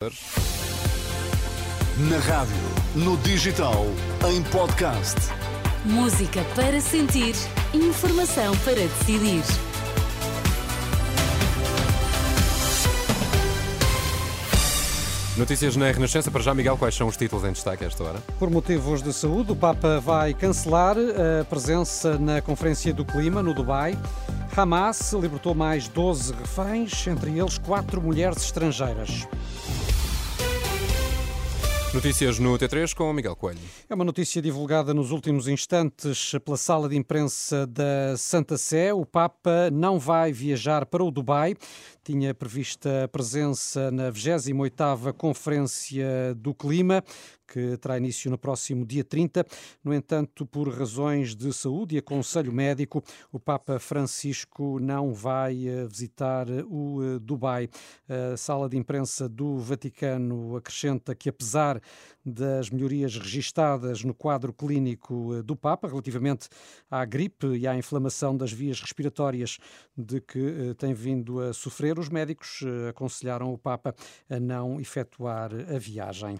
Na rádio, no digital, em podcast. Música para sentir, informação para decidir. Notícias na Renascença. Para já, Miguel, quais são os títulos em destaque a esta hora? Por motivos de saúde, o Papa vai cancelar a presença na Conferência do Clima no Dubai. Hamas libertou mais 12 reféns, entre eles quatro mulheres estrangeiras. Notícias no T3 com Miguel Coelho. É uma notícia divulgada nos últimos instantes pela sala de imprensa da Santa Sé. O Papa não vai viajar para o Dubai. Tinha prevista a presença na 28ª Conferência do Clima, que terá início no próximo dia 30. No entanto, por razões de saúde e aconselho médico, o Papa Francisco não vai eh, visitar o eh, Dubai. A sala de imprensa do Vaticano acrescenta que, apesar das melhorias registadas no quadro clínico eh, do Papa relativamente à gripe e à inflamação das vias respiratórias de que tem vindo a sofrer, os médicos aconselharam o Papa a não efetuar a viagem.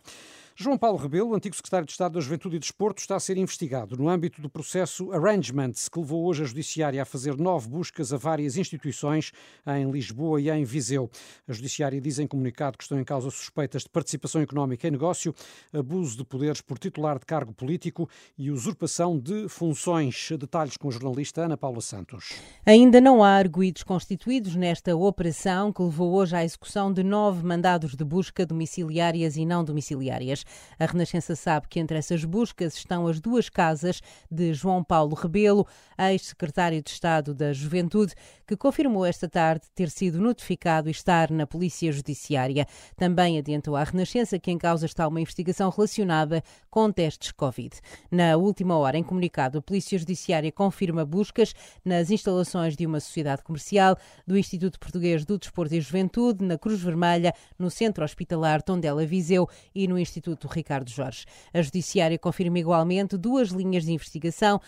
João Paulo Rebelo, antigo secretário de Estado da Juventude e Desporto, está a ser investigado no âmbito do processo Arrangements, que levou hoje a Judiciária a fazer nove buscas a várias instituições em Lisboa e em Viseu. A Judiciária diz em comunicado que estão em causa suspeitas de participação económica em negócio, abuso de poderes por titular de cargo político e usurpação de funções. Detalhes com a jornalista Ana Paula Santos. Ainda não há arguídos constituídos nesta operação que levou hoje à execução de nove mandados de busca domiciliárias e não domiciliárias. A Renascença sabe que entre essas buscas estão as duas casas de João Paulo Rebelo, ex-secretário de Estado da Juventude, que confirmou esta tarde ter sido notificado e estar na Polícia Judiciária. Também adiantou à Renascença que em causa está uma investigação relacionada com testes Covid. Na última hora, em comunicado, a Polícia Judiciária confirma buscas nas instalações de uma sociedade comercial, do Instituto Português do Desporto e Juventude, na Cruz Vermelha, no Centro Hospitalar Tondela Viseu e no Instituto Instituto Ricardo Jorge. A Judiciária confirma igualmente duas linhas de investigação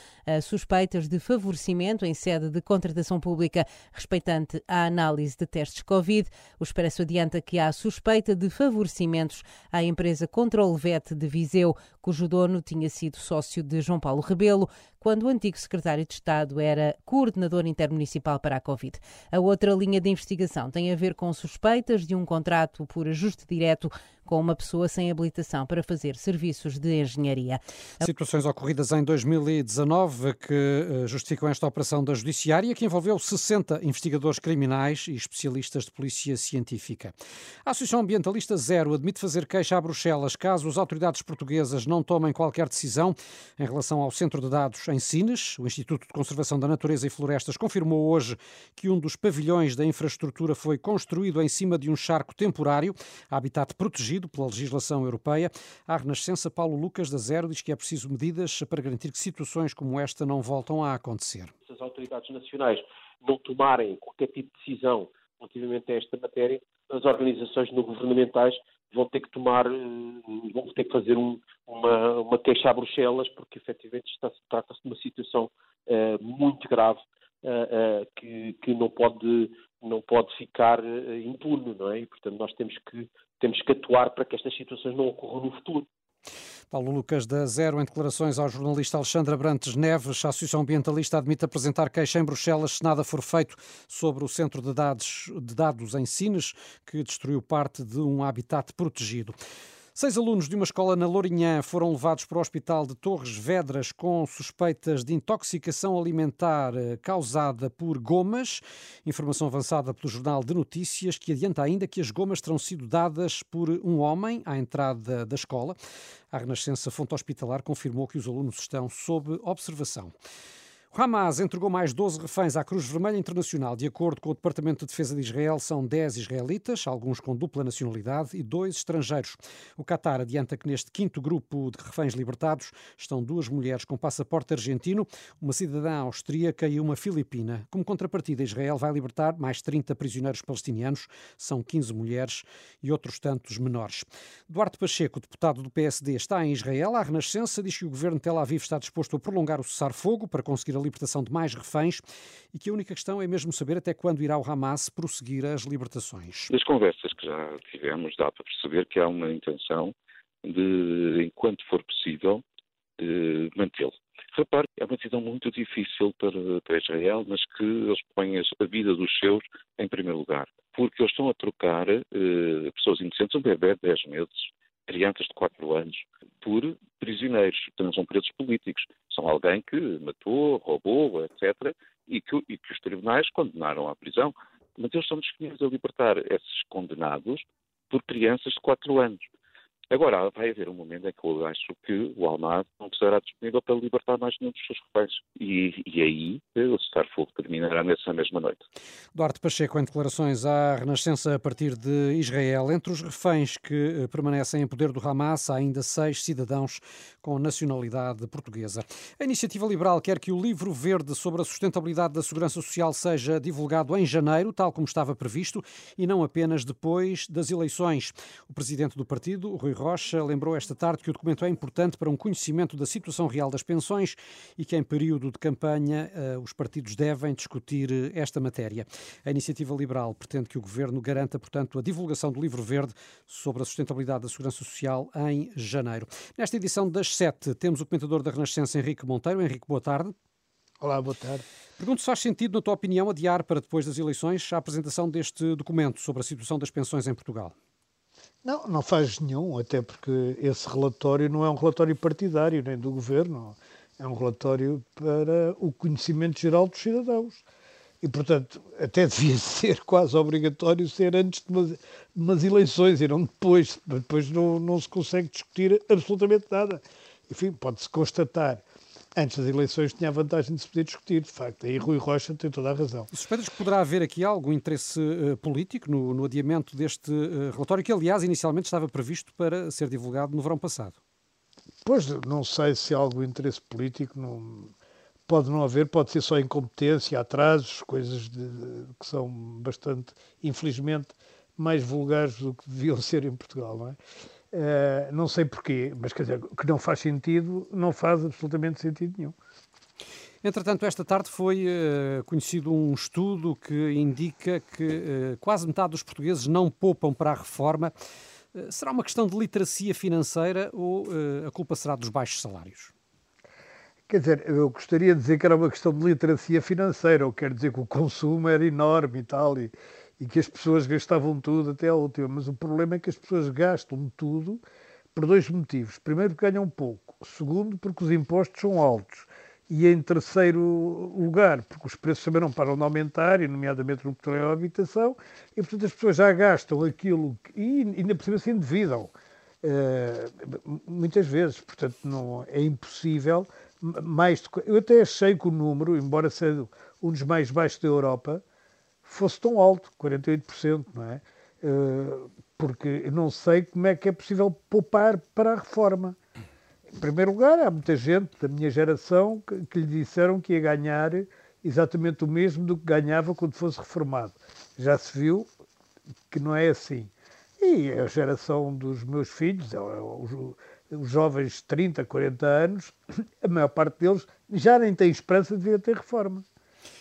suspeitas de favorecimento em sede de contratação pública respeitante à análise de testes Covid. O Expresso adianta que há suspeita de favorecimentos à empresa Control Vet de Viseu, cujo dono tinha sido sócio de João Paulo Rebelo, quando o antigo secretário de Estado era coordenador intermunicipal para a Covid. A outra linha de investigação tem a ver com suspeitas de um contrato por ajuste direto com uma pessoa sem habilitação para fazer serviços de engenharia. Situações ocorridas em 2019 que eh, justificam esta operação da Judiciária, que envolveu 60 investigadores criminais e especialistas de polícia científica. A Associação Ambientalista Zero admite fazer queixa a Bruxelas caso as autoridades portuguesas não tomem qualquer decisão em relação ao centro de dados em Sines. O Instituto de Conservação da Natureza e Florestas confirmou hoje que um dos pavilhões da infraestrutura foi construído em cima de um charco temporário, habitat protegido pela legislação europeia. A Renascença, Paulo Lucas da Zero diz que é preciso medidas para garantir que situações como esta não voltam a acontecer. Se as autoridades nacionais não tomarem qualquer tipo de decisão relativamente a esta matéria, as organizações não governamentais vão ter que tomar, eh, vão ter que fazer um, uma, uma queixa a Bruxelas, porque efetivamente trata-se de uma situação uh, muito grave uh, uh, que, que não pode não pode ficar impune, não é? E, portanto, nós temos que, temos que atuar para que estas situações não ocorram no futuro. Paulo Lucas da Zero, em declarações ao jornalista Alexandra Brantes Neves, a Associação Ambientalista admite apresentar queixa em Bruxelas se nada for feito sobre o centro de dados, de dados em Sines, que destruiu parte de um habitat protegido. Seis alunos de uma escola na Lourinhã foram levados para o Hospital de Torres Vedras com suspeitas de intoxicação alimentar eh, causada por gomas. Informação avançada pelo Jornal de Notícias, que adianta ainda que as gomas terão sido dadas por um homem à entrada da escola. A Renascença Fonte Hospitalar confirmou que os alunos estão sob observação. O Hamas entregou mais 12 reféns à Cruz Vermelha Internacional. De acordo com o Departamento de Defesa de Israel, são 10 israelitas, alguns com dupla nacionalidade, e dois estrangeiros. O Qatar adianta que neste quinto grupo de reféns libertados estão duas mulheres com passaporte argentino, uma cidadã austríaca e uma filipina. Como contrapartida, Israel vai libertar mais 30 prisioneiros palestinianos, são 15 mulheres e outros tantos menores. Duarte Pacheco, deputado do PSD, está em Israel. A Renascença diz que o governo de Tel Aviv está disposto a prolongar o cessar-fogo para conseguir libertação de mais reféns e que a única questão é mesmo saber até quando irá o Hamas prosseguir as libertações. Das conversas que já tivemos, dá para perceber que há uma intenção de, enquanto for possível, mantê-lo. Repare, é uma decisão muito difícil para, para Israel, mas que eles põem a vida dos seus em primeiro lugar. Porque eles estão a trocar eh, pessoas inocentes, um bebê de 10 meses, crianças de 4 anos, por prisioneiros. Não são presos políticos. São alguém que matou, roubou, etc. E que, e que os tribunais condenaram à prisão. Mas eles estão disponíveis a libertar esses condenados por crianças de 4 anos. Agora, vai haver um momento em que eu acho que o Almada não estará disponível para libertar mais nenhum dos seus reféns. E, e aí o cessar-fogo terminará nessa mesma noite. Duarte Pacheco, em declarações à Renascença a partir de Israel. Entre os reféns que eh, permanecem em poder do Hamas, há ainda seis cidadãos com nacionalidade portuguesa. A Iniciativa Liberal quer que o livro verde sobre a sustentabilidade da segurança social seja divulgado em janeiro, tal como estava previsto, e não apenas depois das eleições. O presidente do partido, Rui Rocha lembrou esta tarde que o documento é importante para um conhecimento da situação real das pensões e que em período de campanha eh, os partidos devem discutir eh, esta matéria. A iniciativa liberal pretende que o governo garanta, portanto, a divulgação do livro verde sobre a sustentabilidade da segurança social em janeiro. Nesta edição das sete temos o comentador da Renascença Henrique Monteiro. Henrique, boa tarde. Olá, boa tarde. Pergunto se faz sentido, na tua opinião, adiar para depois das eleições a apresentação deste documento sobre a situação das pensões em Portugal. Não, não faz nenhum, até porque esse relatório não é um relatório partidário nem do governo, é um relatório para o conhecimento geral dos cidadãos. E, portanto, até devia ser quase obrigatório ser antes de umas, umas eleições e não depois. Depois não, não se consegue discutir absolutamente nada. Enfim, pode-se constatar antes das eleições tinha a vantagem de se poder discutir, de facto. Aí Rui Rocha tem toda a razão. Suspeitas que poderá haver aqui algum interesse uh, político no, no, adiamento deste uh, relatório, que aliás inicialmente estava previsto para ser divulgado no verão passado? Pois, não sei se há algum interesse político, não, pode não haver, pode ser só incompetência, atrasos, coisas de, de, que são bastante, infelizmente, mais vulgares do que deviam ser em Portugal, não é? Uh, não sei porquê, mas quer dizer, que não faz sentido, não faz absolutamente sentido nenhum. Entretanto, esta tarde foi uh, conhecido um estudo que indica que uh, quase metade dos portugueses não poupam para a reforma. será uma questão de literacia financeira ou a culpa será dos baixos salários? Quer dizer, eu gostaria de dizer que era uma questão de literacia financeira, ou quer dizer que o consumo era enorme e tal, e, e que as pessoas gastavam tudo até a última. Mas o problema é que as pessoas gastam tudo por dois motivos. Primeiro, porque ganham pouco. Segundo, porque os impostos são altos. E em terceiro lugar, porque os preços também não param de aumentar, e nomeadamente no petróleo e habitação, e portanto as pessoas já gastam aquilo que, e ainda por cima se endividam. Uh, muitas vezes, portanto, não, é impossível. Mais de, eu até achei que o número, embora seja um dos mais baixos da Europa, fosse tão alto, 48%, não é? Eh, porque não sei como é que é possível poupar para a reforma. Em primeiro lugar, há muita gente da minha geração que, que lhe disseram que ia ganhar exatamente o mesmo do que ganhava quando fosse reformado. Já se viu que não é assim. E a geração dos meus filhos, os, os jovens de 30, 40 anos, a maior parte deles já nem tem esperança de vir a ter reforma.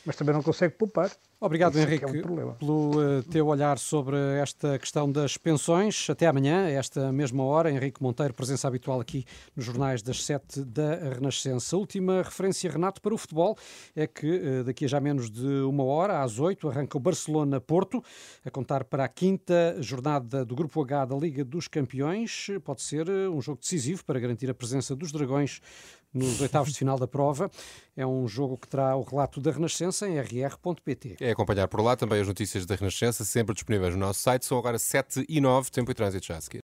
Mas também não consegue poupar. Obrigado, Isso é Henrique, é um pelo uh, teu olhar sobre esta questão das pensões. Até amanhã, a esta mesma hora. Henrique Monteiro, presença habitual aqui nos jornais das sete da Renascença. Última referência, Renato, para o futebol é que uh, daqui a já menos de uma hora, às oito, arranca o Barcelona-Porto, a contar para a quinta jornada do Grupo H da Liga dos Campeões. Pode ser uh, um jogo decisivo para garantir a presença dos Dragões nos oitavos de final da prova. É um jogo que terá o relato da Renascença em rr.pt. É acompanhar por lá também as notícias da Renascença, sempre disponíveis no nosso site. São agora 7 e 9, tempo e trânsito já a seguir.